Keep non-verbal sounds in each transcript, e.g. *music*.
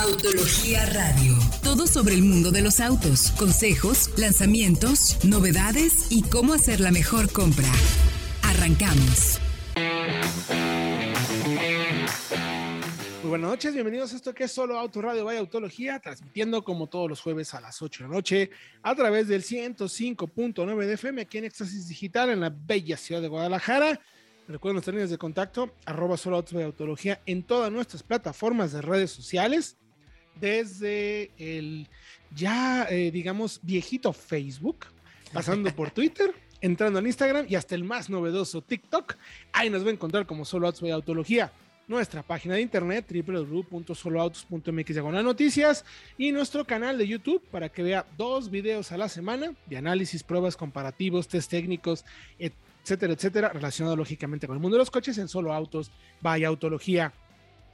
Autología Radio. Todo sobre el mundo de los autos, consejos, lanzamientos, novedades y cómo hacer la mejor compra. Arrancamos. Muy buenas noches, bienvenidos a esto que es solo Auto Radio Vaya Autología, transmitiendo como todos los jueves a las 8 de la noche a través del 105.9 de FM aquí en Éxtasis Digital en la bella ciudad de Guadalajara. Recuerden nuestras líneas de contacto, arroba solo Auto Vaya Autología en todas nuestras plataformas de redes sociales, desde el ya, eh, digamos, viejito Facebook, *laughs* pasando por Twitter entrando en Instagram y hasta el más novedoso TikTok. Ahí nos va a encontrar como solo Autos Vaya Autología nuestra página de internet www.soloautos.mx noticias y nuestro canal de YouTube para que vea dos videos a la semana de análisis, pruebas, comparativos, test técnicos, etcétera, etcétera, relacionado lógicamente con el mundo de los coches en Solo Autos, vaya Autología.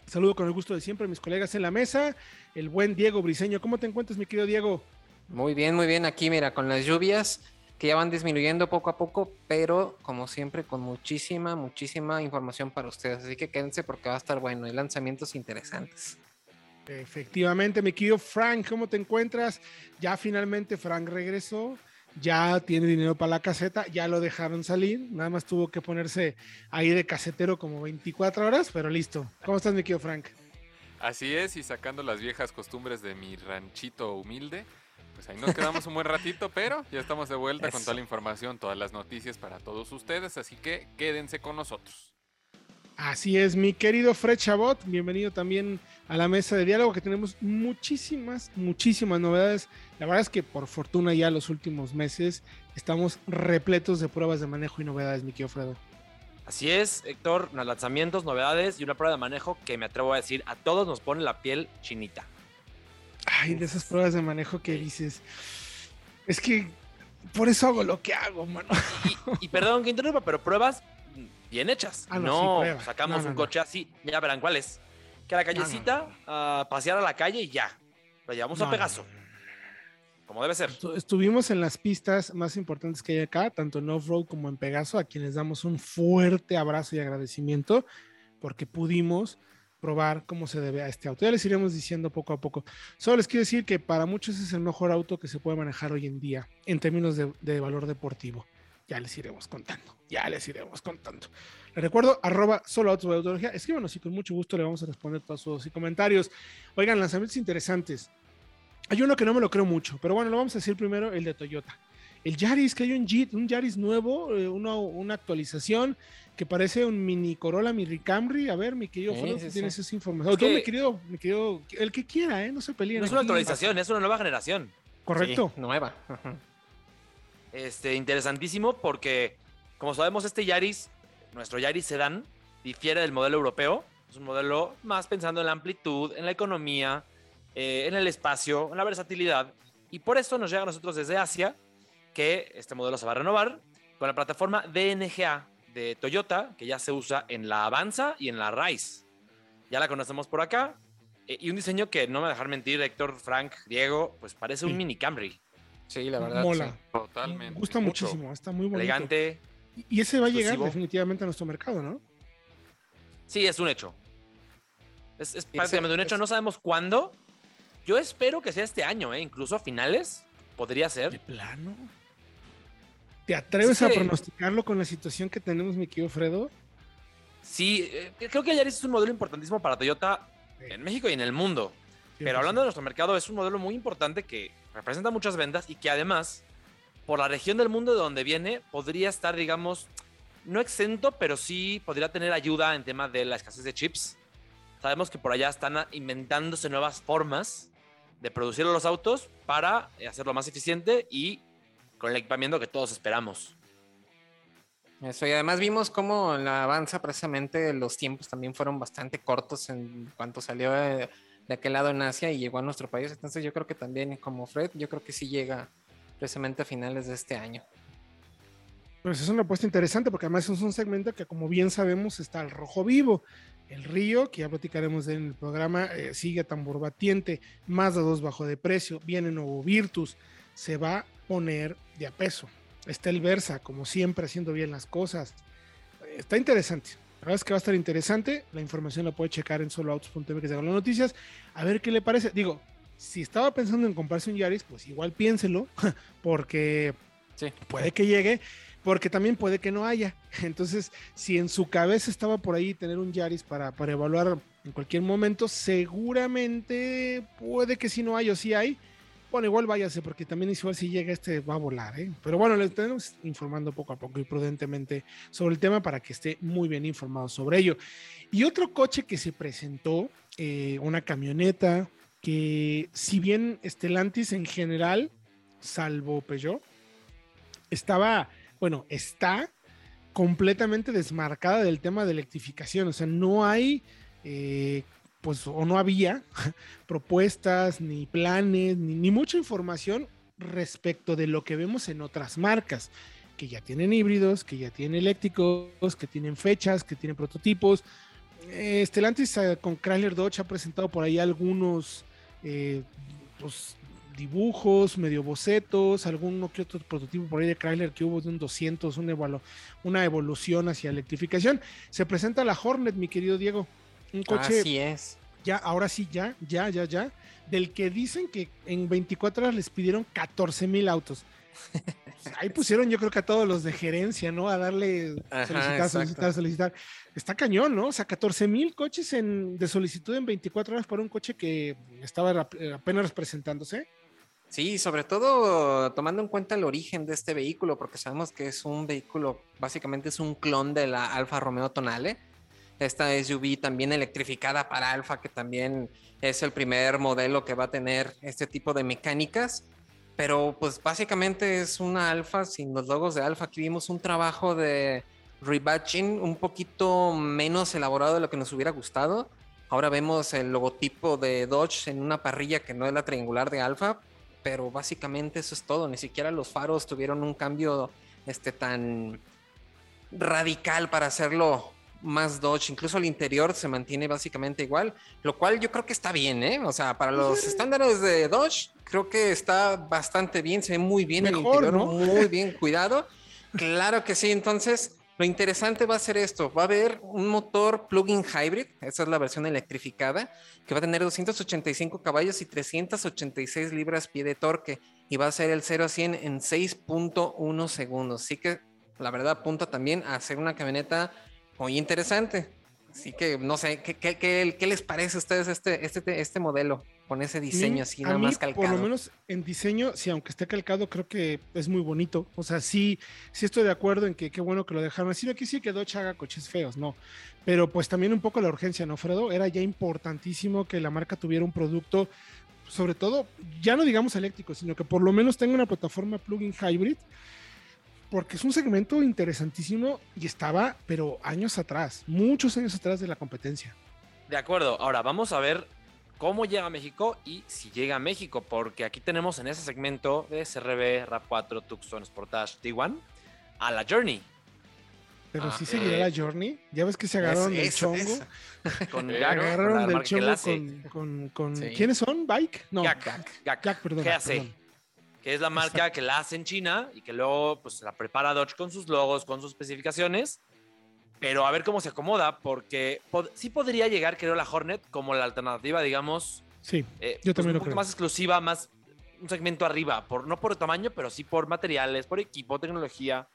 Saludo con el gusto de siempre a mis colegas en la mesa, el buen Diego Briseño. ¿Cómo te encuentras, mi querido Diego? Muy bien, muy bien. Aquí, mira, con las lluvias que ya van disminuyendo poco a poco, pero como siempre con muchísima, muchísima información para ustedes. Así que quédense porque va a estar bueno. Hay lanzamientos interesantes. Efectivamente, mi querido Frank, ¿cómo te encuentras? Ya finalmente Frank regresó, ya tiene dinero para la caseta, ya lo dejaron salir, nada más tuvo que ponerse ahí de casetero como 24 horas, pero listo. ¿Cómo estás, mi querido Frank? Así es, y sacando las viejas costumbres de mi ranchito humilde, pues ahí nos quedamos un buen ratito, pero ya estamos de vuelta con toda la información, todas las noticias para todos ustedes, así que quédense con nosotros. Así es, mi querido Fred Chabot, bienvenido también a la mesa de diálogo, que tenemos muchísimas, muchísimas novedades. La verdad es que por fortuna ya los últimos meses estamos repletos de pruebas de manejo y novedades, mi querido Fredo. Así es, Héctor, lanzamientos, novedades y una prueba de manejo que me atrevo a decir, a todos nos pone la piel chinita. Ay, de esas pruebas de manejo que dices, es que por eso hago lo que hago, mano. Y, y perdón que interrumpa, pero pruebas bien hechas. Ah, no, no, sí, pruebas. sacamos No, no, un coche así, ya verán cuál es. Que a la callecita, a pasear a la calle y ya. Lo llevamos a Pegaso, como debe ser. Estu- Estuvimos en las pistas más importantes que hay acá, tanto en off-road como en Pegaso, a quienes damos un fuerte abrazo y agradecimiento porque pudimos probar cómo se debe a este auto. Ya les iremos diciendo poco a poco. Solo les quiero decir que para muchos es el mejor auto que se puede manejar hoy en día en términos de, de valor deportivo. Ya les iremos contando, ya les iremos contando. Les recuerdo, arroba solo autos de autología. Escríbanos y con mucho gusto le vamos a responder todos sus comentarios. Oigan, lanzamientos interesantes. Hay uno que no me lo creo mucho, pero bueno, lo vamos a decir primero, el de Toyota. El Yaris, que hay un, Jeep, un Yaris nuevo, eh, una, una actualización que parece un mini Corolla, mini Camry. A ver, mi querido Fernando, sí, tienes sí. esa información. Es Tú, mi querido, mi querido, el que quiera, ¿eh? No se peleen. No es una actualización, es una nueva generación. Correcto. Nueva. Ujú. Este, interesantísimo porque, como sabemos, este Yaris, nuestro Yaris Sedan, difiere del modelo europeo. Es un modelo más pensando en la amplitud, en la economía, eh, en el espacio, en la versatilidad. Y por eso nos llega a nosotros desde Asia que este modelo se va a renovar con la plataforma DNGA de Toyota, que ya se usa en la Avanza y en la Rise. Ya la conocemos por acá. Eh, y un diseño que, no me va a dejar mentir, Héctor, Frank, Diego, pues parece Sí. un mini Camry. Sí, la verdad. Mola. sí. Totalmente. Me gusta mucho. muchísimo, está muy bonito. Elegante, Y ese va a llegar exclusivo. definitivamente a nuestro mercado, ¿no? Sí, es un hecho. Es, es prácticamente un hecho. es- No sabemos cuándo. Yo espero que sea este año, ¿eh? incluso a finales. Podría De ser. plano. ¿Te atreves Sí. a pronosticarlo con la situación que tenemos, mi querido Fredo? Sí, eh, creo que Yaris es un modelo importantísimo para Toyota en México y en el mundo. Pero hablando de nuestro mercado, es un modelo muy importante que representa muchas ventas y que además, por la región del mundo de donde viene, podría estar, digamos, no exento, pero sí podría tener ayuda en tema de la escasez de chips. Sabemos que por allá están inventándose nuevas formas de producir los autos para eh, hacerlo más eficiente y con el equipamiento que todos esperamos. Eso, y además vimos cómo la avanza precisamente los tiempos también fueron bastante cortos en cuanto salió de, aquel lado en Asia y llegó a nuestro país. Entonces yo creo que también como Fred, yo creo que sí llega precisamente a finales de este año. Pues es una apuesta interesante porque además es un segmento que como bien sabemos está al rojo vivo. El Río, que ya platicaremos en el programa, eh, sigue tambor batiente, más de dos bajo de precio, viene nuevo Virtus, se va a poner de a peso. Está el Versa, como siempre, haciendo bien las cosas. Eh, Está interesante. La verdad es que va a estar interesante. La información la puede checar en soloautos.mx que se las noticias. A ver qué le parece. Digo, si estaba pensando en comprarse un Yaris, pues igual piénselo, *laughs* porque Sí. puede que llegue, porque también puede que no haya. Entonces, si en su cabeza estaba por ahí tener un Yaris para, para evaluar en cualquier momento, seguramente puede que si no hay o si hay. Bueno, igual váyase, porque también igual si llega este va a volar, ¿eh? Pero bueno, les tenemos informando poco a poco y prudentemente sobre el tema para que esté muy bien informado sobre ello. Y otro coche que se presentó, eh, una camioneta que si bien Stellantis en general, salvo Peugeot, estaba, bueno, está completamente desmarcada del tema de electrificación. O sea, no hay, eh, pues, o no había *laughs* propuestas, ni planes, ni, mucha información respecto de lo que vemos en otras marcas, que ya tienen híbridos, que ya tienen eléctricos, que tienen fechas, que tienen prototipos. Eh, Stellantis eh, con Chrysler Dodge ha presentado por ahí algunos eh, pues, dibujos, medio bocetos, alguno que otro prototipo por ahí de Chrysler que hubo de un 200, una, una evolución hacia electrificación. Se presenta la Hornet, mi querido Diego. Un coche Así es. ya, ahora sí, ya, ya, ya, ya, del que dicen que en 24 horas les pidieron 14 mil autos. *laughs* Ahí pusieron, yo creo que a todos los de gerencia, ¿no? A darle Ajá, solicitar, exacto. solicitar, solicitar. Está cañón, ¿no? O sea, 14 mil coches en, de solicitud en 24 horas para un coche que estaba eh, apenas presentándose. Sí, sobre todo tomando en cuenta el origen de este vehículo, porque sabemos que es un vehículo, básicamente es un clon de la Alfa Romeo Tonale. Esta SUV también electrificada para Alfa, que también es el primer modelo que va a tener este tipo de mecánicas. Pero pues básicamente es una Alfa sin los logos de Alfa. Aquí vimos un trabajo de rebatching un poquito menos elaborado de lo que nos hubiera gustado. Ahora vemos el logotipo de Dodge en una parrilla que no es la triangular de Alfa, pero básicamente eso es todo. Ni siquiera los faros tuvieron un cambio este, tan radical para hacerlo más Dodge. Incluso el interior se mantiene básicamente igual, lo cual yo creo que está bien, ¿eh? O sea, para los estándares de Dodge, creo que está bastante bien, se ve muy bien Mejor, el interior, ¿no? muy bien *laughs* cuidado. Claro que sí, entonces lo interesante va a ser esto, va a haber un motor plug-in hybrid, esa es la versión electrificada, que va a tener 285 caballos y 386 libras pie de torque y va a ser el 0 a 100 en 6.1 segundos. Así que la verdad apunta también a ser una camioneta muy interesante. Así que no sé, ¿qué, qué, qué- qué les parece a ustedes este, este, este modelo con ese diseño así A nada mí, más calcado? Por lo menos en diseño, sí, aunque esté calcado, creo que es muy bonito. O sea, sí, sí estoy de acuerdo en que qué bueno que lo dejaron así. No aquí sí que Dodge haga coches feos, no. Pero pues también un poco la urgencia, ¿no, Fredo? Era ya importantísimo que la marca tuviera un producto, sobre todo, ya no digamos eléctrico, sino que por lo menos tenga una plataforma plug-in hybrid. Porque es un segmento interesantísimo y estaba, pero años atrás, muchos años atrás de la competencia. De acuerdo, ahora vamos a ver cómo llega a México y si llega a México, porque aquí tenemos en ese segmento de SRB, RAV4, Tucson, Sportage, Tiguan, a la Journey, Pero Ah, sí seguirá eh, la Journey. Ya ves que se agarraron Es- del eso, chongo. eso. con Gag, con agarraron la del chongo con, con, con- Sí. ¿Quiénes son? ¿Bike? No. Gag. Gag, Gag, perdón. GAC, perdón. Que es la marca que la hace en China y que luego pues la prepara Dodge con sus logos, con sus especificaciones. Pero a ver cómo se acomoda, porque pod- sí podría llegar, creo, la Hornet como la alternativa, digamos, Sí, eh, Yo pues, también un lo poquito creo. más exclusiva, más un segmento arriba, por, no por tamaño, pero sí por materiales, por equipo, tecnología.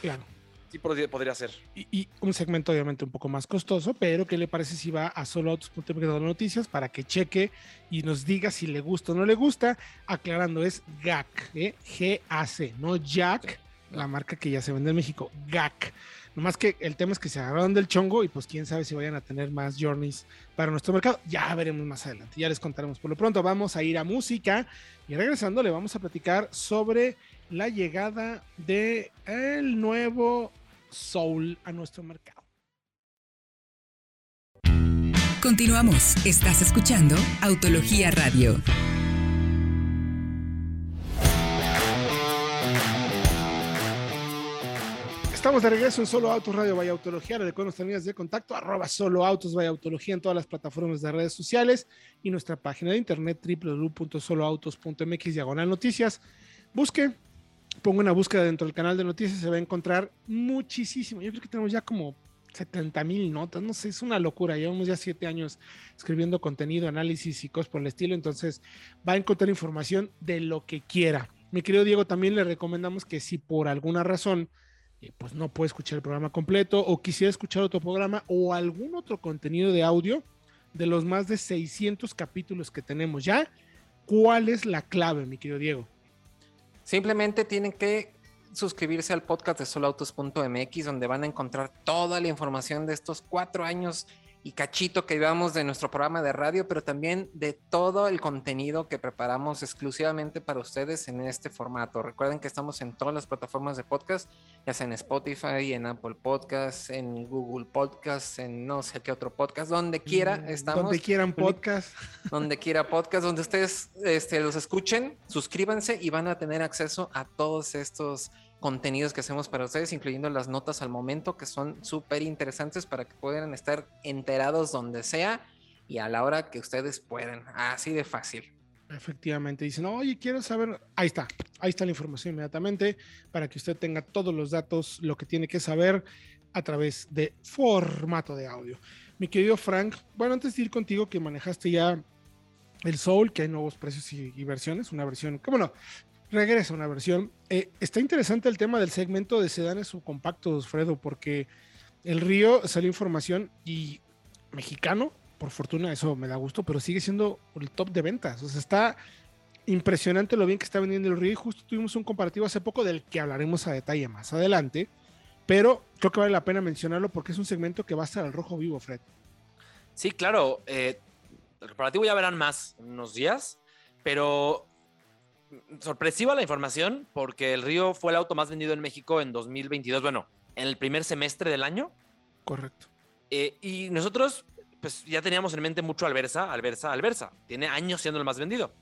claro. Sí podría, ser. Y, y un segmento obviamente un poco más costoso, pero ¿qué le parece si va a soloautos.mx de noticias para que cheque y nos diga si le gusta o no le gusta? Aclarando, es GAC, ¿eh? G-A-C, no Jack, la marca que ya se vende en México, GAC. Nomás que el tema es que se agarraron del chongo y pues quién sabe si vayan a tener más journeys para nuestro mercado. Ya veremos más adelante, ya les contaremos. Por lo pronto vamos a ir a música y regresando le vamos a platicar sobre la llegada de el nuevo Soul a nuestro mercado. Continuamos. Estás escuchando Autología Radio. Estamos de regreso en Solo Autos Radio Vaya Autología. Recuerden nuestras líneas de contacto, arroba Solo Autos Vaya Autología en todas las plataformas de redes sociales y nuestra página de internet www.soloautos.mx diagonal noticias. Busque, ponga una búsqueda dentro del canal de noticias, se va a encontrar muchísimo. Yo creo que tenemos ya como 70 mil notas, no sé, es una locura. Llevamos ya siete años escribiendo contenido, análisis y cosas por el estilo, entonces va a encontrar información de lo que quiera. Mi querido Diego, también le recomendamos que si por alguna razón eh, pues no puede escuchar el programa completo o quisiera escuchar otro programa o algún otro contenido de audio de los más de 600 capítulos que tenemos ya, ¿cuál es la clave, mi querido Diego? Simplemente tienen que suscribirse al podcast de solautos.mx, donde van a encontrar toda la información de estos cuatro años y cachito que llevamos de nuestro programa de radio, pero también de todo el contenido que preparamos exclusivamente para ustedes en este formato. Recuerden que estamos en todas las plataformas de podcast, ya sea en Spotify, en Apple Podcasts, en Google Podcasts, en no sé qué otro podcast, donde quiera Mm, estamos. Donde quieran podcast. *laughs* Donde quiera podcast, donde ustedes este, los escuchen, suscríbanse y van a tener acceso a todos estos contenidos que hacemos para ustedes, incluyendo las notas al momento, que son súper interesantes para que puedan estar enterados donde sea y a la hora que ustedes puedan. Así de fácil. Efectivamente, dicen, oye, quiero saber, ahí está, ahí está la información inmediatamente para que usted tenga todos los datos, lo que tiene que saber a través de formato de audio. Mi querido Frank, bueno, antes de ir contigo que manejaste ya el Soul, que hay nuevos precios y, versiones, una versión, que bueno, regresa una versión. Eh, está interesante el tema del segmento de sedanes subcompactos, Fredo, porque el Río salió información y mexicano, por fortuna, eso me da gusto, pero sigue siendo el top de ventas. O sea, está impresionante lo bien que está vendiendo el Río. Y justo tuvimos un comparativo hace poco del que hablaremos a detalle más adelante. Pero creo que vale la pena mencionarlo porque es un segmento que va a estar al rojo vivo, Fred. Sí, claro. eh, el comparativo ya verán más unos días, pero sorpresiva la información porque el Río fue el auto más vendido en México en 2022, bueno, en el primer semestre del año. Correcto. Eh, y nosotros, pues ya teníamos en mente mucho Alversa, Alversa, Alversa. Tiene años siendo el más vendido.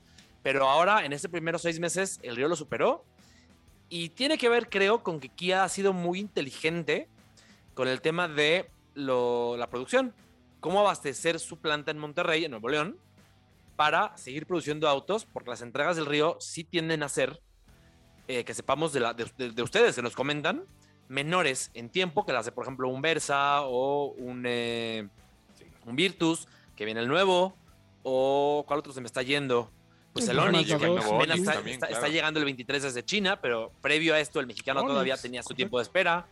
Pero ahora, en estos primeros seis meses, el Río lo superó. Y tiene que ver, creo, con que Kia ha sido muy inteligente con el tema de lo- la producción. Cómo abastecer su planta en Monterrey, en Nuevo León, para seguir produciendo autos, porque las entregas del Río sí tienden a ser, eh, que sepamos de, la- de- de- de ustedes, que nos comentan, menores en tiempo que las de, por ejemplo, un Versa o un, eh, un Virtus, que viene el nuevo, o cuál otro se me está yendo. Pues el Onix, que apenas está, también, está- llegando el 23 desde China, pero previo a esto el mexicano Onix, todavía tenía su correcto. tiempo de espera.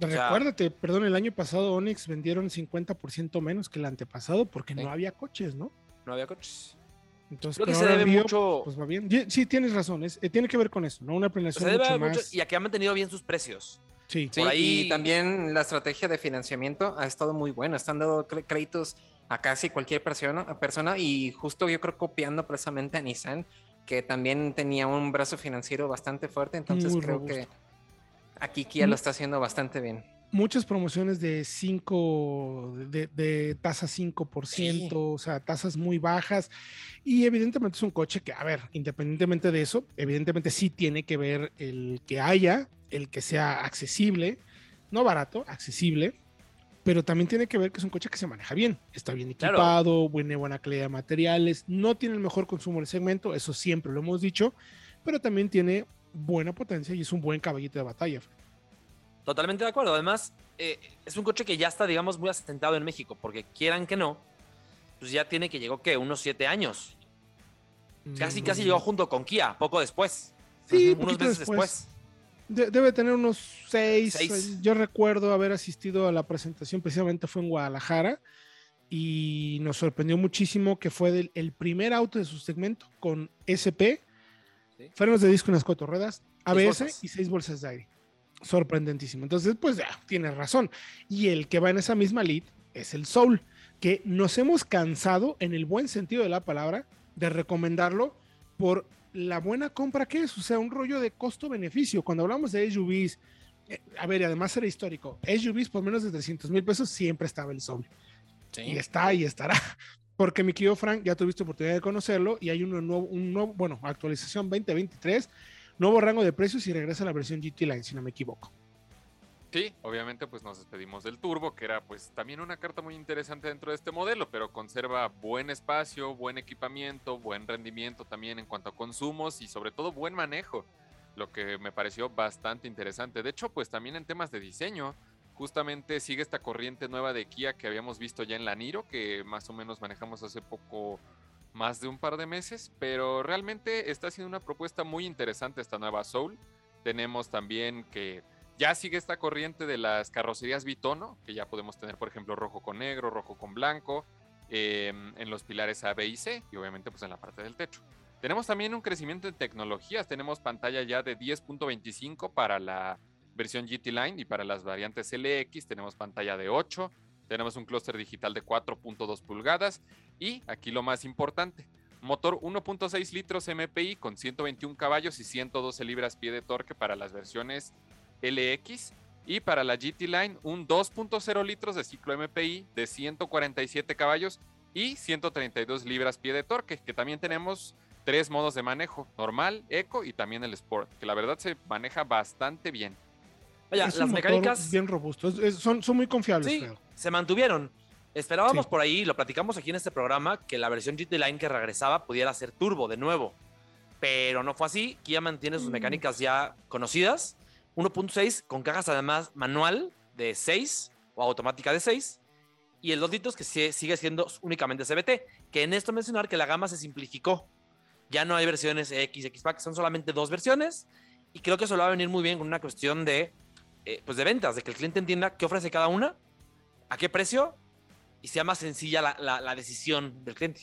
O sea- Recuérdate, perdón, el año pasado Onix vendieron 50% menos que el antepasado porque Sí. no había coches, ¿no? No había coches. Entonces, Creo que se debe Río, mucho, Pues va bien. Sí, tienes razón, es- eh, tiene que ver con eso, ¿no? Una se planeación debe mucho más. y a que han mantenido bien sus precios. Sí, Sí, Por ahí- y también la estrategia de financiamiento ha estado muy buena. Están dando créditos a casi cualquier persona, persona y justo yo creo copiando precisamente a Nissan, que también tenía un brazo financiero bastante fuerte. Entonces Muy creo robusto. que aquí Kia Mm. lo está haciendo bastante bien. Muchas promociones de 5, de, de tasa 5%, Sí. o sea, tasas muy bajas. Y evidentemente es un coche que, a ver, independientemente de eso, evidentemente sí tiene que ver el que haya, el que sea accesible, no barato, accesible, pero también tiene que ver que es un coche que se maneja bien, está bien Claro. equipado, buena, buena calidad de materiales, no tiene el mejor consumo del segmento, eso siempre lo hemos dicho, pero también tiene buena potencia y es un buen caballito de batalla. Totalmente de acuerdo. Además, eh, es un coche que ya está, digamos, muy asentado en México, porque quieran que no, pues ya tiene que llegó, ¿qué? Unos siete años. Casi, casi Mm, llegó junto con Kia, poco después. Sí, unos meses después. después. De- debe tener unos seis. Seis. Yo recuerdo haber asistido a la presentación, precisamente fue en Guadalajara, y nos sorprendió muchísimo que fue del- el primer auto de su segmento con SP, Sí. frenos de disco en las cuatro ruedas, ABS y seis bolsas de aire. Sorprendentísimo. Entonces, pues ya, tienes razón. Y el que va en esa misma lead es el Soul, que nos hemos cansado, en el buen sentido de la palabra, de recomendarlo por la buena compra que es, o sea, un rollo de costo-beneficio. Cuando hablamos de SUVs, eh, a ver, y además era histórico, SUVs por menos de 300 mil pesos siempre estaba el Soul. Y está y estará. *laughs* Porque mi querido Frank, ya tuviste oportunidad de conocerlo y hay uno nuevo, un nuevo, bueno, actualización 2023, nuevo rango de precios y regresa la versión GT Line, si no me equivoco. Sí, obviamente pues nos despedimos del turbo, que era pues también una carta muy interesante dentro de este modelo, pero conserva buen espacio, buen equipamiento, buen rendimiento también en cuanto a consumos y sobre todo buen manejo, lo que me pareció bastante interesante. De hecho, pues también en temas de diseño, justamente sigue esta corriente nueva de Kia que habíamos visto ya en la Niro, que más o menos manejamos hace poco más de un par de meses, pero realmente está siendo una propuesta muy interesante esta nueva Soul. Tenemos también que ya sigue esta corriente de las carrocerías bitono, que ya podemos tener, por ejemplo, rojo con negro, rojo con blanco, em, en los pilares A, B y C, y obviamente pues en la parte del techo. Tenemos también un crecimiento en tecnologías, tenemos pantalla ya de 10.25 para la versión GT Line y para las variantes LX tenemos pantalla de 8, tenemos un clúster digital de 4.2 pulgadas y aquí lo más importante, motor 1.6 litros MPI con 121 caballos y 112 libras pie de torque para las versiones LX y para la GT Line un 2.0 litros de ciclo MPI de 147 caballos y 132 libras pie de torque, que también tenemos tres modos de manejo, normal, eco y también el sport, que la verdad se maneja bastante bien. Vaya, Es un las motor mecánicas Bien robusto. es- es- son, son muy confiables. sí, Fredo. se mantuvieron. Esperábamos Sí. por ahí, lo platicamos aquí en este programa, que la versión GT Line que regresaba pudiera ser turbo de nuevo. Pero no fue así. Kia mantiene sus Mm. mecánicas ya conocidas. 1.6 con cajas además manual de 6 o automática de 6. Y el 2 litros que sigue siendo únicamente CBT. Que en esto mencionar que la gama se simplificó. Ya no hay versiones X, X Pack, son solamente dos versiones. Y creo que eso lo va a venir muy bien con una cuestión de, eh, pues de ventas, de que el cliente entienda qué ofrece cada una, a qué precio y sea más sencilla la, la- la decisión del cliente.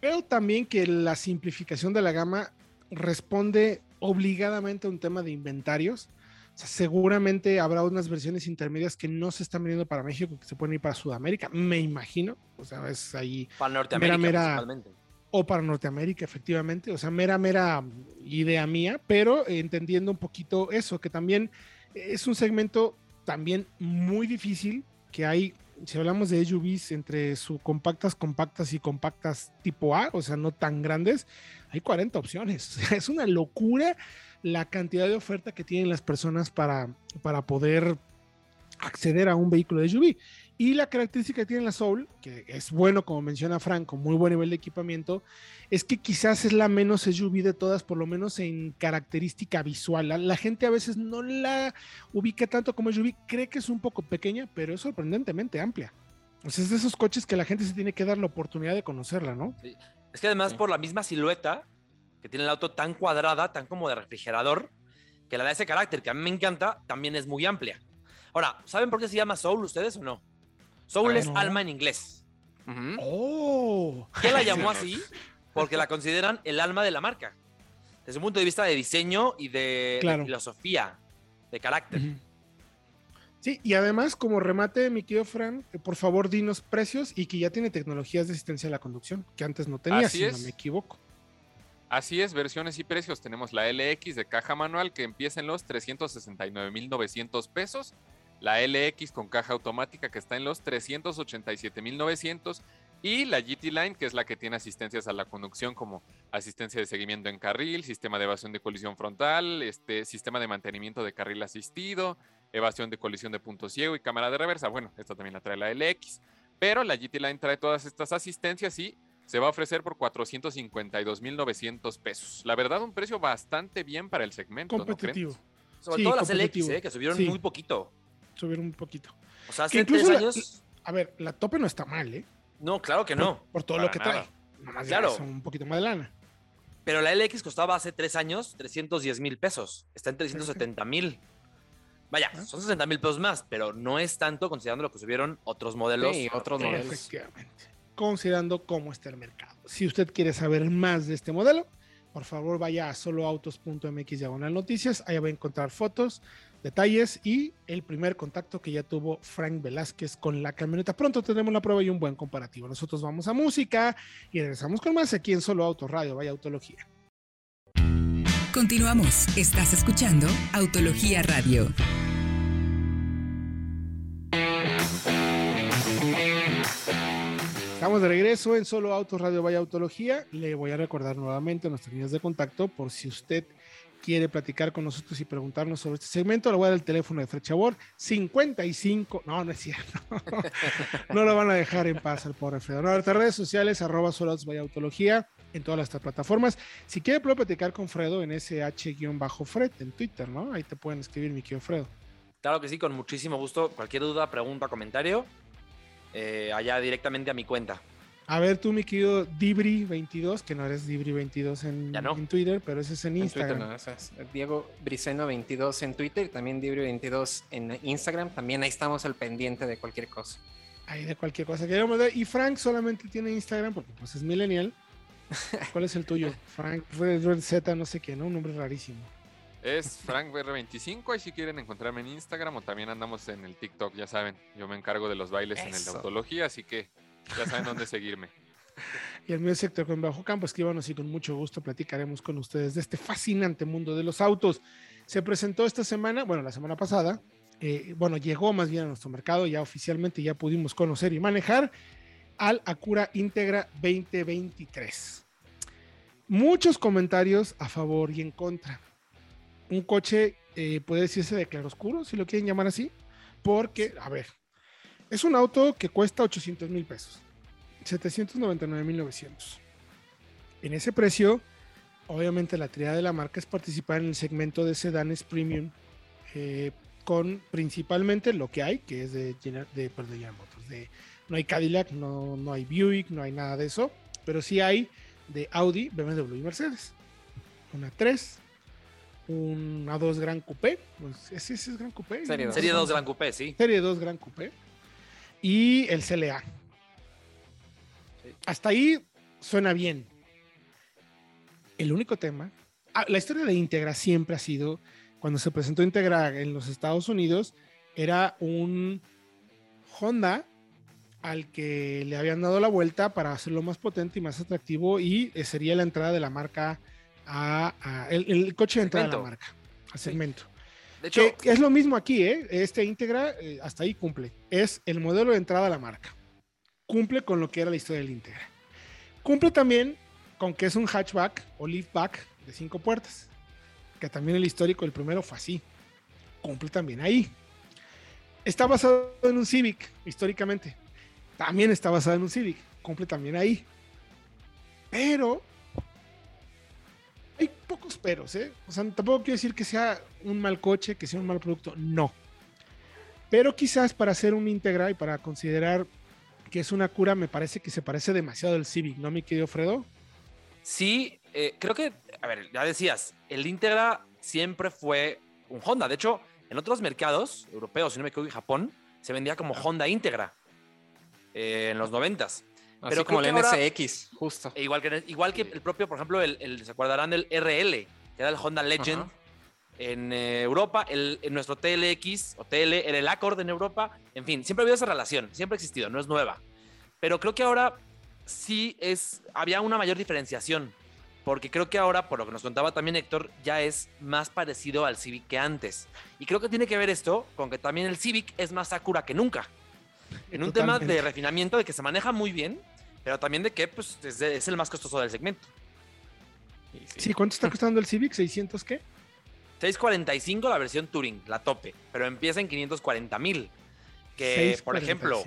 Creo también que la simplificación de la gama responde obligadamente a un tema de inventarios. O sea, seguramente habrá unas versiones intermedias que no se están vendiendo para México, que se pueden ir para Sudamérica, me imagino. O sea, es ahí. Para Norteamérica, mera- principalmente. O para Norteamérica, efectivamente. O sea, mera, mera idea mía, pero entendiendo un poquito eso, que también es un segmento también muy difícil, que hay, si hablamos de SUVs entre su compactas, y compactas tipo A, o sea, no tan grandes, hay 40 opciones. *laughs* Es una locura la cantidad de oferta que tienen las personas para, para poder acceder a un vehículo de SUV. Y la característica que tiene la Soul, que es bueno, como menciona Frank, con muy buen nivel de equipamiento, es que quizás es la menos SUV de todas, por lo menos en característica visual. La, la gente a veces no la ubica tanto como SUV, cree que es un poco pequeña, pero es sorprendentemente amplia. O sea, es de esos coches que la gente se tiene que dar la oportunidad de conocerla, ¿no? Es que además Sí. por la misma silueta que tiene el auto tan cuadrada, tan como de refrigerador, que le da ese carácter que a mí me encanta, también es muy amplia. Ahora, ¿saben por qué se llama Soul ustedes o no? Soul Ah, es no. alma en inglés. ¡Oh! ¿Qué la *laughs* llamó así? Porque la consideran el alma de la marca. Desde un punto de vista de diseño y de, filosofía, de carácter. Sí, y además, como remate, mi querido Fran, eh, por favor, dinos precios y que ya tiene tecnologías de asistencia a la conducción, que antes no tenía, Así si es. no me equivoco. Así es, versiones y precios. Tenemos la LX de caja manual que empieza en los 369.900 pesos. La LX con caja automática que está en los 387.900. Y la GT Line que es la que tiene asistencias a la conducción como asistencia de seguimiento en carril, sistema de evasión de colisión frontal, este, sistema de mantenimiento de carril asistido, evasión de colisión de punto ciego y cámara de reversa. Bueno, esta también la trae la LX. Pero la GT Line trae todas estas asistencias y se va a ofrecer por 452.900 pesos. La verdad, un precio bastante bien para el segmento. ¿no creen? Competitivo. Sobre Sí, todo las competitivo. LX, ¿eh? que subieron Sí. muy poquito. Subieron un poquito. O sea, hace tres la- años. A ver, la tope no está mal, ¿eh? No, claro que no. Por, todo para lo que nada. trae. Nada más Claro. claro. un poquito más de lana. Pero la LX costaba hace tres años 310 mil pesos. Está en 370 mil. Vaya, Ah. son 60 mil pesos más, pero no es tanto considerando lo que subieron otros modelos. Sí, otros modelos. Efectivamente. Considerando cómo está el mercado. Si usted quiere saber más de este modelo, por favor vaya a soloautos.mx diagonal noticias. Ahí va a encontrar fotos, detalles y el primer contacto que ya tuvo Frank Velázquez con la camioneta. Pronto tendremos la prueba y un buen comparativo. Nosotros vamos a música y regresamos con más aquí en Solo Autos Radio, vaya Autología. Continuamos. Estás escuchando Autología Radio. Estamos de regreso en Solo Autos Radio Vaya Autología. Le voy a recordar nuevamente nuestras líneas de contacto por si usted quiere platicar con nosotros y preguntarnos sobre este segmento. Le voy a dar el teléfono de Fred Chabor, 55. No, no es cierto. *laughs* no lo van a dejar en paz al pobre Fredo. No, nuestras redes sociales, arroba Autos Vaya Autología en todas las plataformas. Si quiere, puedo platicar con Fredo en SH-Fred en Twitter, ¿no? Ahí te pueden escribir mi querido Fredo. Claro que sí, con muchísimo gusto. Cualquier duda, pregunta, comentario, eh, allá directamente a mi cuenta. A ver, tú, mi querido Dibri22, que no eres Dibri22 en, Ya no. en Twitter, pero ese es en En Twitter, Instagram. no, es Diego Briceno 22 en Twitter, también Diego 22 en Instagram. También ahí estamos al pendiente de cualquier cosa. Ahí de cualquier cosa que ver. Y Frank solamente tiene Instagram porque pues es millennial. *laughs* ¿Cuál es el tuyo? Frank Z, no sé qué, ¿no? Un nombre rarísimo. Es FrankBR25, ahí si quieren encontrarme en Instagram o también andamos en el TikTok, ya saben. Yo me encargo de los bailes en el de autología, así que ya saben dónde seguirme. Y el mío sector con bajo campo, escríbanos y con mucho gusto platicaremos con ustedes de este fascinante mundo de los autos. Se presentó esta semana, bueno, la semana pasada, eh, bueno, llegó más bien a nuestro mercado, ya oficialmente ya pudimos conocer y manejar al Acura Integra 2023. Muchos comentarios a favor y en contra. Un coche eh, puede decirse de claroscuro, si lo quieren llamar así, porque, a ver, es un auto que cuesta 800 mil pesos. 799.900. En ese precio, obviamente la tirada de la marca es participar en el segmento de sedanes premium eh, con principalmente lo que hay, que es de General, de, perdón, de Motors, de- no hay Cadillac, no, no hay Buick, no hay nada de eso, pero sí hay de Audi, BMW y Mercedes. Una 3, una 2 Gran Coupé, pues ese, ese es Gran Coupé. Serie ¿no? dos. Serie 2 Gran Coupé, sí. Serie 2 Gran Coupé y el CLA. Hasta ahí suena bien. El único tema, ah, la historia de Integra siempre ha sido, cuando se presentó Integra en los Estados Unidos, era un Honda al que le habían dado la vuelta para hacerlo más potente y más atractivo y eh, sería la entrada de la marca a, a- el, el coche de entrada de la marca, a segmento. De hecho, es lo mismo aquí, ¿eh? Este íntegra eh, hasta ahí cumple. Es el modelo de entrada a la marca. Cumple con lo que era la historia del íntegra. Cumple también con que es un hatchback o liftback de cinco puertas. Que también el histórico, el primero fue así. Cumple también ahí. Está basado en un Civic, históricamente. También está basado en un Civic. Cumple también ahí. Pero peros, ¿eh? O sea, tampoco quiero decir que sea un mal coche, que sea un mal producto, no. Pero quizás para hacer un Integra y para considerar que es una cura, me parece que se parece demasiado al Civic, ¿no, mi querido Fredo? sí, eh, creo que, a ver, ya decías, el Integra siempre fue un Honda. De hecho, en otros mercados europeos, si no me equivoco, y Japón, se vendía como Honda Integra eh, en los noventas. Así Pero como el que ahora- NSX, justo. E igual que, igual que el propio, por ejemplo, el, el- se acordarán del RL, que era el Honda Legend Ajá. en eh, Europa, el, en nuestro TLX o TL era el Accord en Europa. En fin, siempre ha habido esa relación, siempre ha existido, no es nueva. Pero creo que ahora sí es, había una mayor diferenciación, porque creo que ahora, por lo que nos contaba también Héctor, ya es más parecido al Civic que antes. Y creo que tiene que ver esto con que también el Civic es más Acura que nunca. En un tema de Totalmente. refinamiento, de que se maneja muy bien, pero también de que pues, es, de- es el más costoso del segmento. Sí. Sí, ¿cuánto está costando el Civic? ¿600 qué? 645 la versión Touring, la tope, pero empieza en 540 mil. Que, por 645. ejemplo,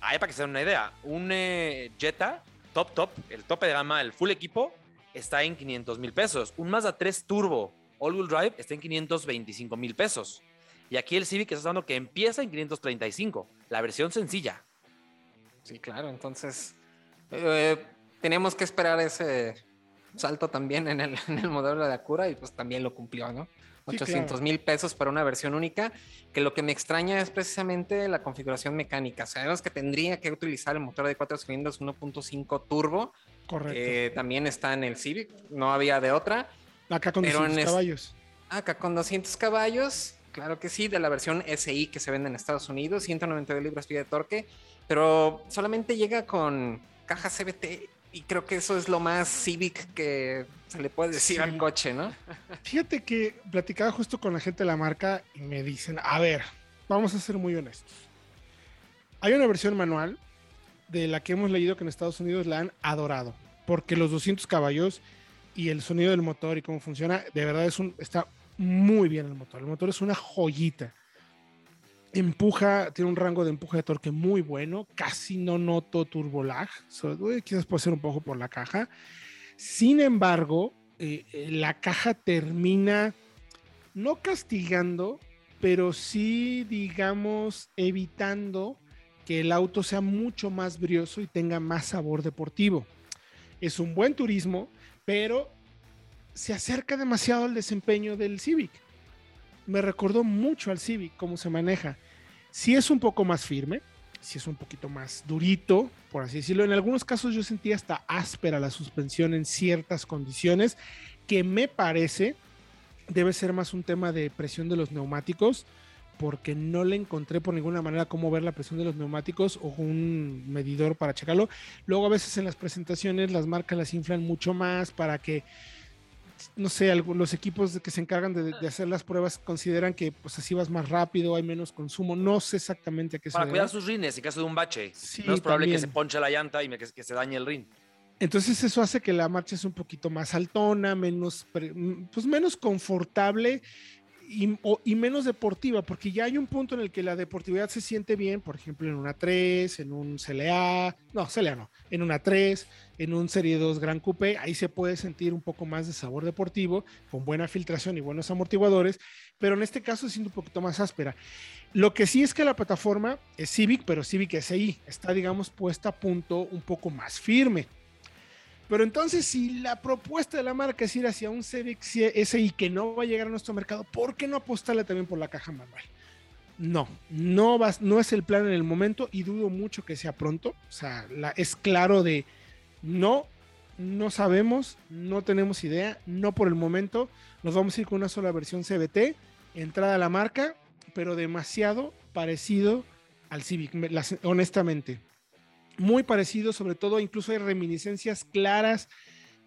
ahí para que se den una idea, un eh, Jetta top top, el tope de gama, el full equipo, está en 500 mil pesos. Un Mazda 3 Turbo All Wheel Drive está en 525 mil pesos. Y aquí el Civic está dando que empieza en 535, la versión sencilla. Sí, claro, entonces eh, tenemos que esperar ese salto también en el, *laughs* en el modelo de Acura y pues también lo cumplió, ¿no? Sí, 800 mil pesos para una versión única, que lo que me extraña es precisamente la configuración mecánica. Sabemos que tendría que utilizar el motor de 4 cilindros 1.5 turbo, Correcto. que también está en el Civic, no había de otra. Acá con pero 200 en es- caballos. Acá con 200 caballos, claro que sí, de la versión SI que se vende en Estados Unidos, 192 libras-pie de torque, pero solamente llega con caja CVT y creo que eso es lo más Civic que se le puede decir Sí. al coche, ¿no? *laughs* Fíjate que platicaba justo con la gente de la marca y me dicen, a ver, vamos a ser muy honestos. Hay una versión manual de la que hemos leído que en Estados Unidos la han adorado, porque los 200 caballos y el sonido del motor y cómo funciona, de verdad es un, está muy bien el motor. El motor es una joyita. Empuja, tiene un rango de empuje de torque muy bueno, casi no noto turbo lag, so, quizás puede ser un poco por la caja. Sin embargo, eh, eh, la caja termina no castigando, pero sí, digamos, evitando que el auto sea mucho más brioso y tenga más sabor deportivo. Es un buen turismo, pero se acerca demasiado al desempeño del Civic. Me recordó mucho al Civic, cómo se maneja. Si es un poco más firme, si es un poquito más durito, por así decirlo. En algunos casos yo sentía hasta áspera la suspensión en ciertas condiciones, que me parece debe ser más un tema de presión de los neumáticos porque no le encontré por ninguna manera cómo ver la presión de los neumáticos o un medidor para checarlo. Luego a veces en las presentaciones las marcas las inflan mucho más para que, no sé, los equipos que se encargan de, hacer las pruebas consideran que pues así vas más rápido, hay menos consumo. No sé exactamente a qué se Para cuidar sus rines en caso de un bache. no es probable que se ponche la llanta y que, se dañe el rin. Entonces eso hace que la marcha es un poquito más altona, menos, pues menos confortable y, menos deportiva, porque ya hay un punto en el que la deportividad se siente bien, por ejemplo, en una 3, en un CLA, no, CLA no, en una 3, en un Serie 2 Gran Coupé, ahí se puede sentir un poco más de sabor deportivo, con buena filtración y buenos amortiguadores, pero en este caso se siente un poquito más áspera. Lo que sí es que la plataforma es Civic, pero Civic SI, está, digamos, puesta a punto un poco más firme. Pero entonces, si la propuesta de la marca es ir hacia un Civic SI que no va a llegar a nuestro mercado, ¿por qué no apostarle también por la caja manual? No, no, vas, no es el plan en el momento y dudo mucho que sea pronto. O sea, es claro de no, no sabemos, no tenemos idea, no por el momento. Nos vamos a ir con una sola versión CBT, entrada a la marca, pero demasiado parecido al Civic, honestamente muy parecido, sobre todo incluso hay reminiscencias claras,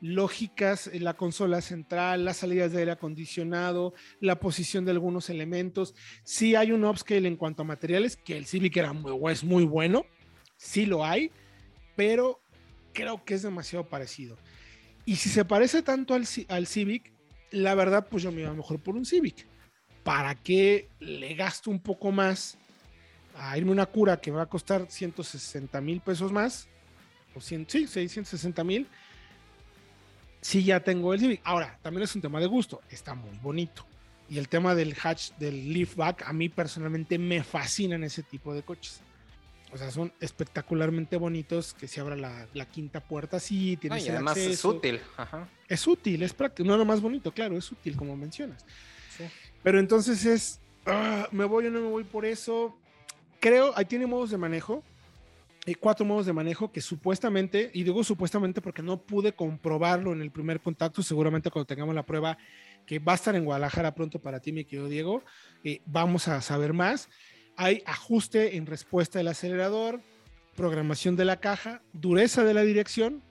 lógicas en la consola central, las salidas de aire acondicionado, la posición de algunos elementos. Sí hay un upscale en cuanto a materiales, que el Civic era muy, es muy bueno, sí lo hay, pero creo que es demasiado parecido. Y si se parece tanto al, al Civic, la verdad, pues yo me iba mejor por un Civic. ¿Para qué le gasto un poco más a irme una cura que va a costar 160 mil pesos más, o 100, sí, 660 mil, sí ya tengo el Civic. Ahora, también es un tema de gusto, está muy bonito. Y el tema del hatch, del liftback, a mí personalmente me fascinan ese tipo de coches. O sea, son espectacularmente bonitos, que se abra la, quinta puerta así, tienes y además es útil. Es útil, es práctico, no lo más bonito, claro, es útil como mencionas. Pero entonces es, ah, me voy o no me voy por eso, creo, ahí tiene modos de manejo. Hay cuatro modos de manejo que supuestamente, y digo supuestamente porque no pude comprobarlo en el primer contacto, seguramente cuando tengamos la prueba que va a estar en Guadalajara pronto para ti, mi querido Diego, eh, vamos a saber más. Hay ajuste en respuesta del acelerador, programación de la caja, dureza de la dirección,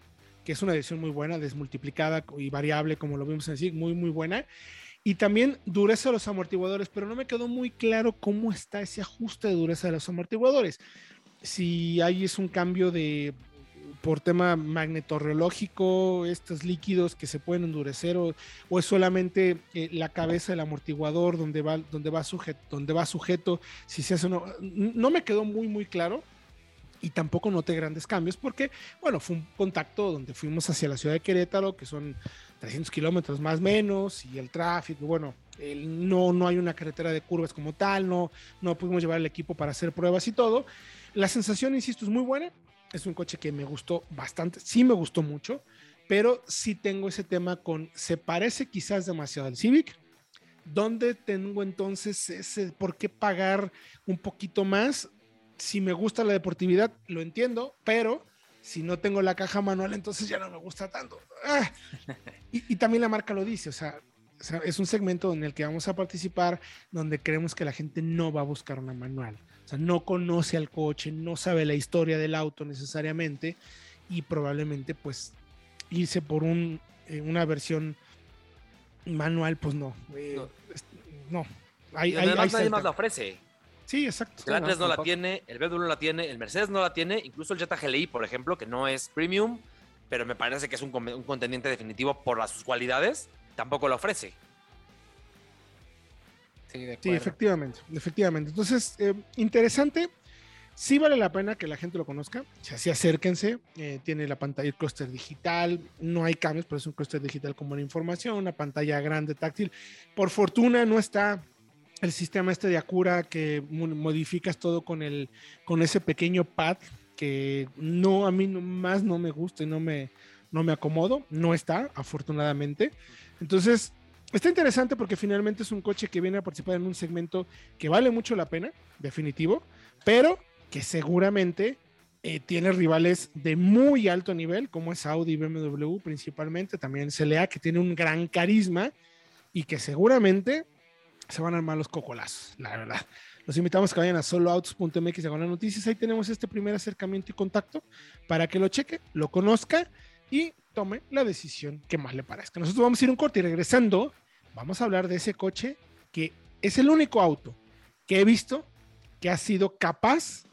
que es una dirección muy buena, desmultiplicada y variable, como lo vimos en sí, muy, muy buena. Y también dureza de los amortiguadores, pero no me quedó muy claro cómo está ese ajuste de dureza de los amortiguadores. Si ahí es un cambio de por tema magnetorreológico, estos líquidos que se pueden endurecer o, es solamente eh, la cabeza del amortiguador donde va, donde va, sujeto, donde va sujeto, si se hace o no. No me quedó muy, muy claro y tampoco noté grandes cambios porque, bueno, fue un contacto donde fuimos hacia la ciudad de Querétaro, que son 300 kilómetros más menos, y el tráfico, bueno, no, no hay una carretera de curvas como tal, no, no pudimos llevar el equipo para hacer pruebas y todo. La sensación, insisto, es muy buena, es un coche que me gustó bastante, sí me gustó mucho, pero sí tengo ese tema con, se parece quizás demasiado al Civic, ¿dónde tengo entonces ese, por qué pagar un poquito más? Si me gusta la deportividad, lo entiendo, pero si no tengo la caja manual, entonces ya no me gusta tanto. Ah. *laughs* Y, también la marca lo dice, o sea, es un segmento en el que vamos a participar donde creemos que la gente no va a buscar una manual. O sea, no conoce al coche, no sabe la historia del auto necesariamente y probablemente pues irse por un, eh, una versión manual, pues no. Eh, no. Hay, además nadie más la ofrece. Sí, exacto. El A3 no, la tiene, el BMW no la tiene, el Mercedes no la tiene, incluso el Jetta GLI, por ejemplo, que no es premium, pero me parece que es un, contendiente definitivo por sus cualidades, tampoco la ofrece. Sí, efectivamente, efectivamente. Entonces, eh, interesante. Sí vale la pena que la gente lo conozca. O sea, sí acérquense. Eh, tiene la pantalla el clúster digital. No hay cambios, pero es un clúster digital con buena información. Una pantalla grande, táctil. Por fortuna no está el sistema este de Acura que modificas todo con, el, con ese pequeño pad que no a mí más no me gusta y no me, no me acomodo, no está, afortunadamente. Entonces, está interesante porque finalmente es un coche que viene a participar en un segmento que vale mucho la pena, definitivo, pero que seguramente eh, tiene rivales de muy alto nivel, como es Audi y BMW principalmente, también CLA, que tiene un gran carisma y que seguramente se van a armar los cocolazos, la verdad. Los invitamos a que vayan a soloautos.mx las noticias. Ahí tenemos este primer acercamiento y contacto para que lo cheque, lo conozca y tome la decisión que más le parezca. Nosotros vamos a ir un corte y regresando, vamos a hablar de ese coche que es el único auto que he visto que ha sido capaz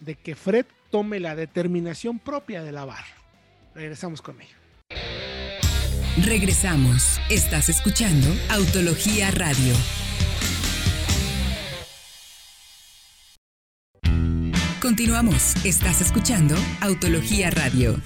de que Fred tome la determinación propia de lavar. Regresamos con ello. Regresamos. Estás escuchando Autología Radio. Continuamos. Estás escuchando Autología Radio.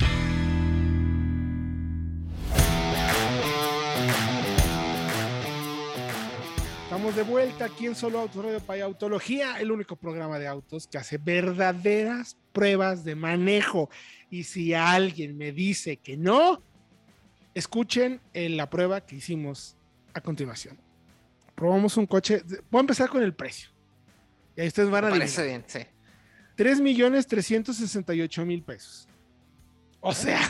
Estamos de vuelta aquí en Solo Autos Radio para Autología, el único programa de autos que hace verdaderas pruebas de manejo. Y si alguien me dice que no, escuchen la prueba que hicimos a continuación. Probamos un coche. Voy a empezar con el precio. Y ahí ustedes van a ver. Parece bien, sí. 3 millones 368 mil pesos. O sea,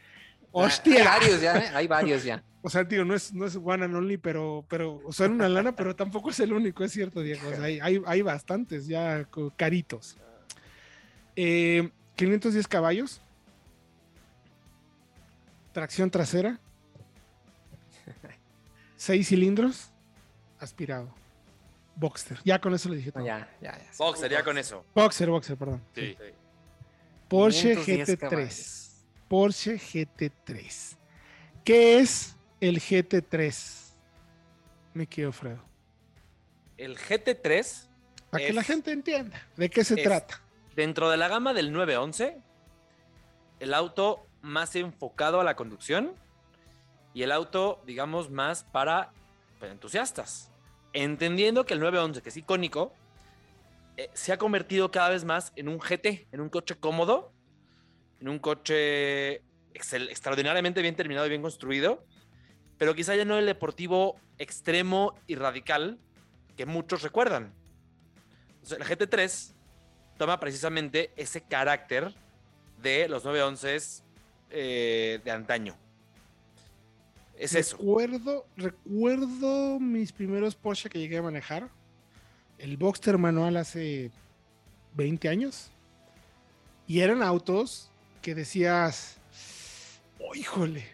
*laughs* hostia. Hay varios ya, ¿eh? hay varios ya. *laughs* O sea, tío, no es, no es one and only, pero, pero, o sea, una lana, pero tampoco es el único, es cierto, Diego. O sea, hay, hay, bastantes ya caritos. 510 eh, caballos. Tracción trasera. *laughs* 6 cilindros. Aspirado. Boxer. Ya con eso le dije todo. ya, ya, ya. Boxer, ya con eso. Boxer, Boxer, perdón. Sí. Porsche GT3. Porsche GT3. ¿Qué es el GT3? Me quedo, Fredo. El GT3. Para que la gente entienda de qué se trata. Dentro de la gama del 911, el auto más enfocado a la conducción y el auto, digamos, más para entusiastas entendiendo que el 911, que es icónico, eh, se ha convertido cada vez más en un GT, en un coche cómodo, en un coche extraordinariamente bien terminado y bien construido, pero quizá ya no el deportivo extremo y radical que muchos recuerdan. el GT3 toma precisamente ese carácter de los 911 eh, de antaño. Es recuerdo, Recuerdo mis primeros Porsche que llegué a manejar. El Boxster manual hace 20 años. Y eran autos que decías, oh, híjole,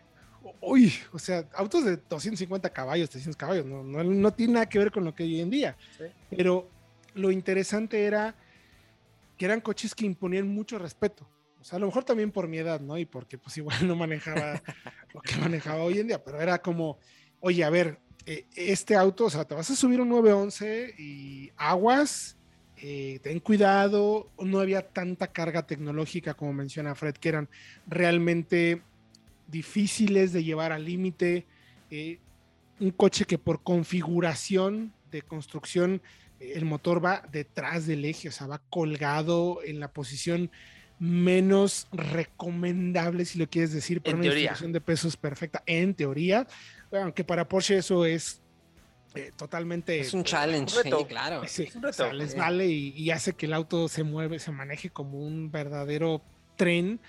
uy, o sea, autos de 250 caballos, 300 caballos, no, no, tiene nada que ver con lo que hay hoy en día. Pero lo interesante era que eran coches que imponían mucho respeto. O sea, a lo mejor también por mi edad, ¿no? Y porque pues igual no manejaba *laughs* lo que manejaba hoy en día, pero era como, oye, a ver, eh, este auto, o sea, te vas a subir un 911 y aguas, eh, ten cuidado, no había tanta carga tecnológica como menciona Fred, que eran realmente difíciles de llevar al límite. Eh, un coche que por configuración de construcción, el motor va detrás del eje, o sea, va colgado en la posición menos recomendable, si lo quieres decir, para una distribución de pesos perfecta, en teoría, aunque para Porsche eso es eh, totalmente... Es un challenge, claro. Sí, les vale y, hace que el auto se mueve, se maneje como un verdadero tren.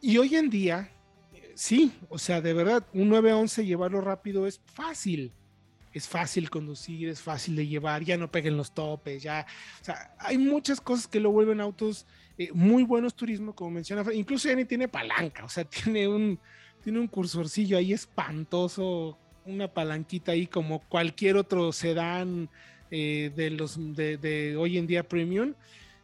Y hoy en día, sí, o sea, de verdad, un 911 llevarlo rápido es fácil. Es fácil conducir, es fácil de llevar, ya no peguen los topes, ya. O sea, hay muchas cosas que lo vuelven autos eh, muy buenos turismo, como menciona, incluso ya ni tiene palanca, o sea, *laughs* tiene un, tiene un cursorcillo ahí espantoso, una palanquita ahí como cualquier otro sedán eh, de los de, hoy en día premium.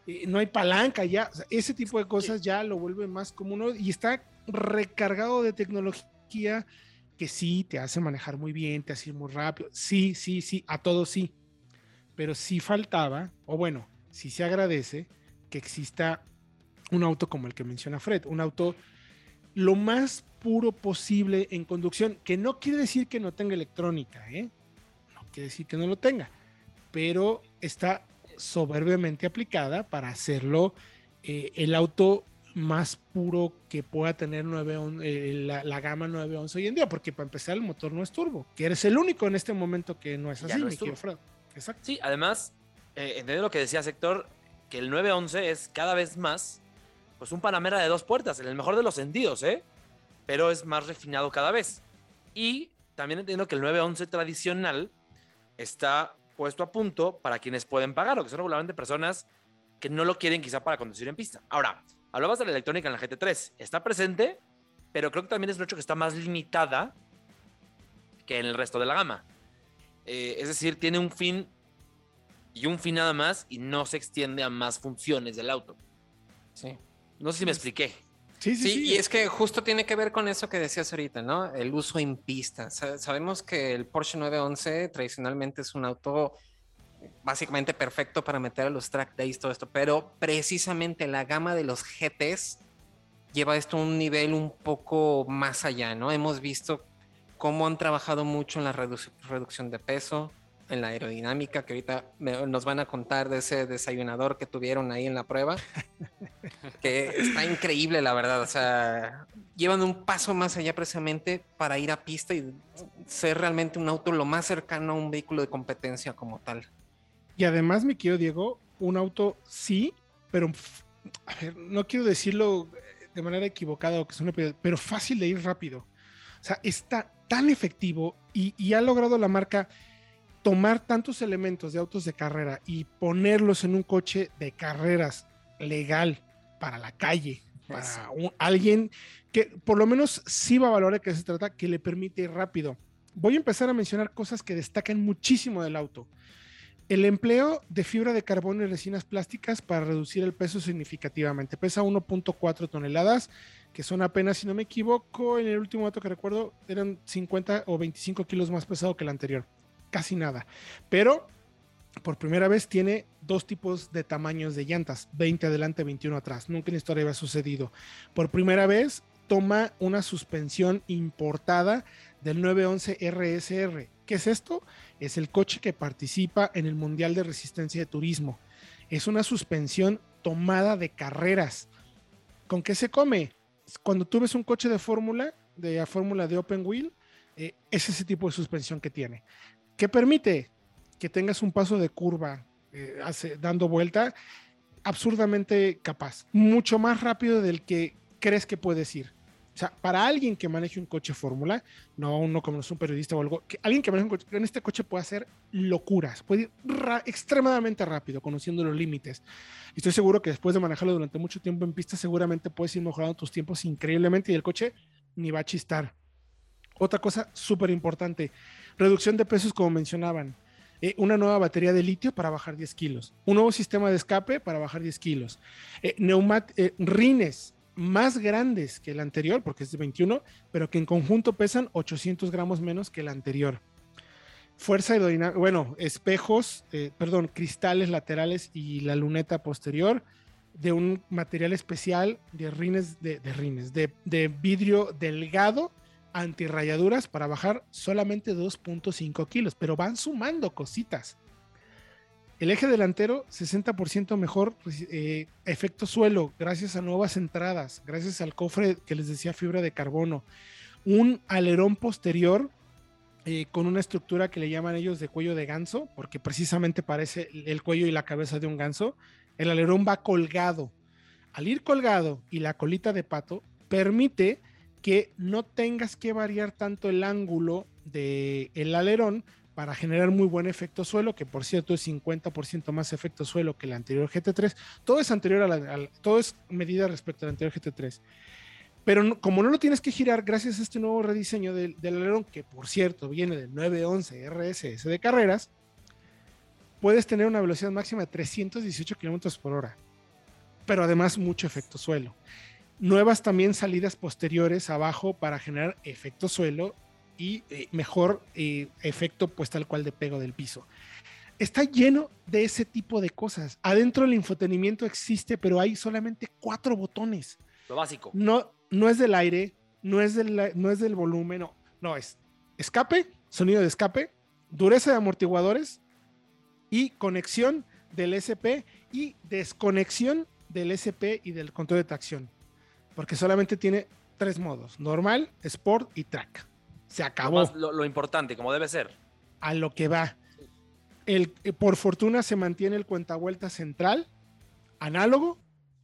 Eh, no hay palanca ya, ese tipo de cosas ya lo vuelve más común y está recargado de tecnología que sí te hace manejar muy bien, te hace ir muy rápido, sí, sí, sí, a todo sí, pero sí faltaba, o bueno, sí se agradece que exista un auto como el que menciona Fred, un auto lo más puro posible en conducción, que no quiere decir que no tenga electrónica, ¿eh? no quiere decir que no lo tenga, pero está soberbiamente aplicada para hacerlo eh, el auto más puro que pueda tener 9, eh, la, la, gama 911 hoy en día, porque para empezar el motor no es turbo, que eres el único en este momento que no es así, no es Exacto. Sí, además, eh, lo que decía Sector, que el 911 es cada vez más pues un Panamera de dos puertas, en el mejor de los sentidos, ¿eh? Pero es más refinado cada vez. Y también entiendo que el 911 tradicional está puesto a punto para quienes pueden pagar, o que son regularmente personas que no lo quieren quizá para conducir en pista. Ahora, hablabas de la electrónica en la GT3, está presente, pero creo que también es un hecho que está más limitada que en el resto de la gama. Eh, es decir, tiene un fin y un fin nada más y no se extiende a más funciones del auto. Sí. No sé si me expliqué. Sí, sí, sí, y es que justo tiene que ver con eso que decías ahorita, ¿no? El uso en pista. Sabemos que el Porsche 911 tradicionalmente es un auto básicamente perfecto para meter a los track days, todo esto, pero precisamente la gama de los GTs lleva esto a un nivel un poco más allá, ¿no? Hemos visto cómo han trabajado mucho en la reducción de peso, en la aerodinámica, que ahorita nos van a contar de ese desayunador que tuvieron ahí en la prueba, *laughs* que está increíble, la verdad. O sea, llevan un paso más allá precisamente para ir a pista y ser realmente un auto lo más cercano a un vehículo de competencia como tal. Y además, me quiero, Diego, un auto sí, pero a ver, no quiero decirlo de manera equivocada o que suene, pero fácil de ir rápido. O sea, está tan efectivo y, y ha logrado la marca tomar tantos elementos de autos de carrera y ponerlos en un coche de carreras legal para la calle, para alguien que por lo menos sí va a valorar de qué se trata, que le permite ir rápido. Voy a empezar a mencionar cosas que destacan muchísimo del auto. El empleo de fibra de carbono y resinas plásticas para reducir el peso significativamente. Pesa 1.4 toneladas, que son apenas, si no me equivoco, en el último dato que recuerdo, eran 50 o 25 kilos más pesado que el anterior casi nada. Pero por primera vez tiene dos tipos de tamaños de llantas, 20 adelante, 21 atrás. Nunca en historia había sucedido. Por primera vez toma una suspensión importada del 911 RSR. ¿Qué es esto? Es el coche que participa en el Mundial de Resistencia de Turismo. Es una suspensión tomada de carreras. ¿Con qué se come? Cuando tú ves un coche de fórmula, de fórmula de Open Wheel, eh, es ese tipo de suspensión que tiene que permite que tengas un paso de curva eh, dando vuelta absurdamente capaz, mucho más rápido del que crees que puedes ir. O sea, para alguien que maneje un coche fórmula, no uno como es un periodista o algo, que alguien que maneje un coche, en este coche puede hacer locuras, puede ir extremadamente rápido, conociendo los límites. Y estoy seguro que después de manejarlo durante mucho tiempo en pista, seguramente puedes ir mejorando tus tiempos increíblemente y el coche ni va a chistar. Otra cosa súper importante, reducción de pesos como mencionaban. Eh, una nueva batería de litio para bajar 10 kilos. Un nuevo sistema de escape para bajar 10 kilos. Eh, eh, rines más grandes que el anterior, porque es de 21, pero que en conjunto pesan 800 gramos menos que el anterior. Fuerza aerodinámica, bueno, espejos, perdón, cristales laterales y la luneta posterior de un material especial de rines, de, rines, de vidrio delgado antirrayaduras para bajar solamente 2.5 kilos, pero van sumando cositas. El eje delantero, 60% mejor eh, efecto suelo, gracias a nuevas entradas, gracias al cofre que les decía fibra de carbono. Un alerón posterior eh, con una estructura que le llaman ellos de cuello de ganso, porque precisamente parece el cuello y la cabeza de un ganso. El alerón va colgado. Al ir colgado y la colita de pato, permite que no tengas que variar tanto el ángulo del el alerón para generar muy buen efecto suelo, que por cierto es 50% más efecto suelo que el anterior GT3. Todo es anterior a la, todo es medida respecto al anterior GT3. Pero como no lo tienes que girar gracias a este nuevo rediseño del, del alerón, que por cierto viene del 911 RSS de carreras, puedes tener una velocidad máxima de 318 kilómetros por hora, pero además mucho efecto suelo nuevas también salidas posteriores abajo para generar efecto suelo y eh, mejor eh, efecto pues tal cual de pego del piso. Está lleno de ese tipo de cosas. Adentro el infotenimiento existe, pero hay solamente cuatro botones. Lo básico. No, no es del aire, no es del, no es del volumen, no, no es escape, sonido de escape, dureza de amortiguadores, y conexión del SP y desconexión del SP y del control de tracción. Porque solamente tiene tres modos, normal, sport y track. Se Lo, acabó más- lo- lo importante, como debe ser. a lo que va. El, eh, por fortuna se mantiene el cuentavuelta central, análogo,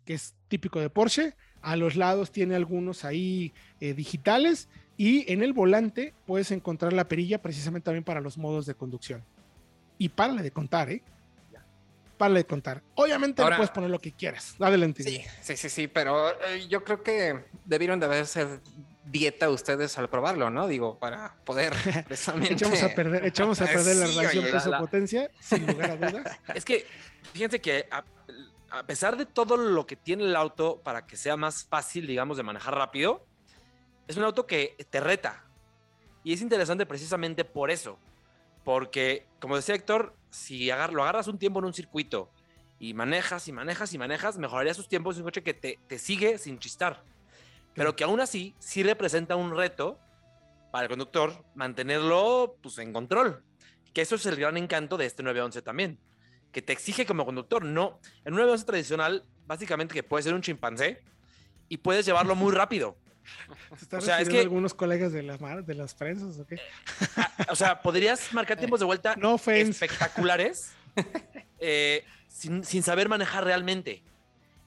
que es típico de Porsche. A los lados tiene algunos ahí eh, digitales y en el volante puedes encontrar la perilla precisamente también para los modos de conducción. Y párale de contar, ¿eh? Párale de contar. Obviamente Ahora- le puedes poner lo que quieras. Adelante. Sí, sí, sí, sí, pero eh, yo creo que debieron de hacer dieta ustedes al probarlo, ¿no? Digo, para poder *laughs* precisamente... Echamos a perder, echamos a *laughs* perder la Sí, relación la- peso-potencia, sin lugar a dudas. *laughs* Es que, fíjense que a, a pesar de todo lo que tiene el auto para que sea más fácil, digamos, de manejar rápido, es un auto que te reta. Y es interesante precisamente por eso. Porque, como decía Héctor, si agar- lo agarras un tiempo en un circuito y manejas y manejas y manejas, mejoraría sus tiempos. Es un coche que te, te sigue sin chistar. Pero que aún así sí representa un reto para el conductor mantenerlo pues, en control. Que eso es el gran encanto de este 911 también. Que te exige como conductor. No, en un 911 tradicional, básicamente que puede ser un chimpancé y puedes llevarlo muy rápido. *laughs* ¿Se están O sea, es que- algunos colegas de las, mar- de las prensas o qué? O sea, podrías marcar tiempos de vuelta No espectaculares *laughs* eh, sin, sin saber manejar realmente.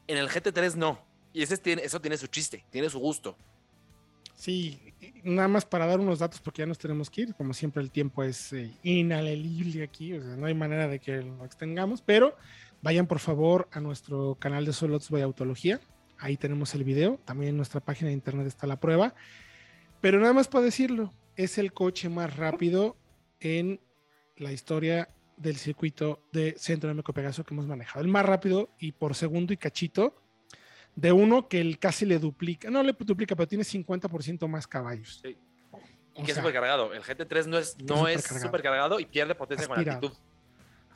En el GT3 no. Y ese tiene, eso tiene su chiste, tiene su gusto. Sí, nada más para dar unos datos porque ya nos tenemos que ir. Como siempre, el tiempo es eh, inalelible aquí, o sea, no hay manera de que lo extengamos, pero vayan por favor a nuestro canal de Solots by Autología. Ahí tenemos el video. También en nuestra página de internet está la prueba. Pero nada más para decirlo, es el coche más rápido en la historia del circuito de Centro de Pegaso que hemos manejado. El más rápido y por segundo y cachito de uno que el casi le duplica, no le duplica, pero tiene 50% más caballos. Sí. Y O que es sea, supercargado. El GT3 no es, no es supercargado. supercargado y pierde potencia Aspirado. con altitud.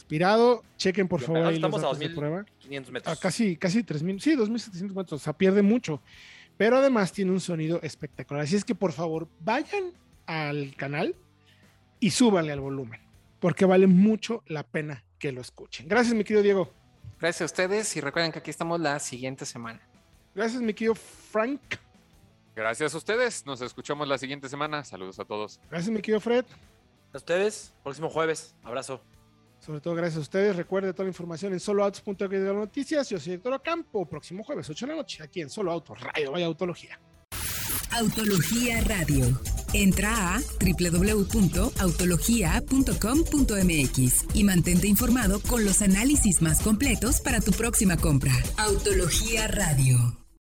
Aspirado, chequen por favor ahí los estamos a datos de 2000. prueba. 500 A metros. casi, casi 3000, sí, 2700 metros, o sea, pierde mucho. Pero además tiene un sonido espectacular. Así es que por favor, vayan al canal y súbanle al volumen, porque vale mucho la pena que lo escuchen. Gracias, mi querido Diego. Gracias a ustedes y recuerden que aquí estamos la siguiente semana. Gracias, mi querido Frank. Gracias a ustedes. Nos escuchamos la siguiente semana. Saludos a todos. Gracias, mi querido Fred. A ustedes, próximo jueves. Abrazo. Sobre todo gracias a ustedes. Recuerde toda la información en soloautos.org de las noticias. Yo soy Héctor Ocampo. Próximo jueves, 8 de la noche, aquí en Solo Autos, Radio Vaya Autología. Autología Radio. Entra a www.autologia.com.mx y mantente informado con los análisis más completos para tu próxima compra. Autología Radio.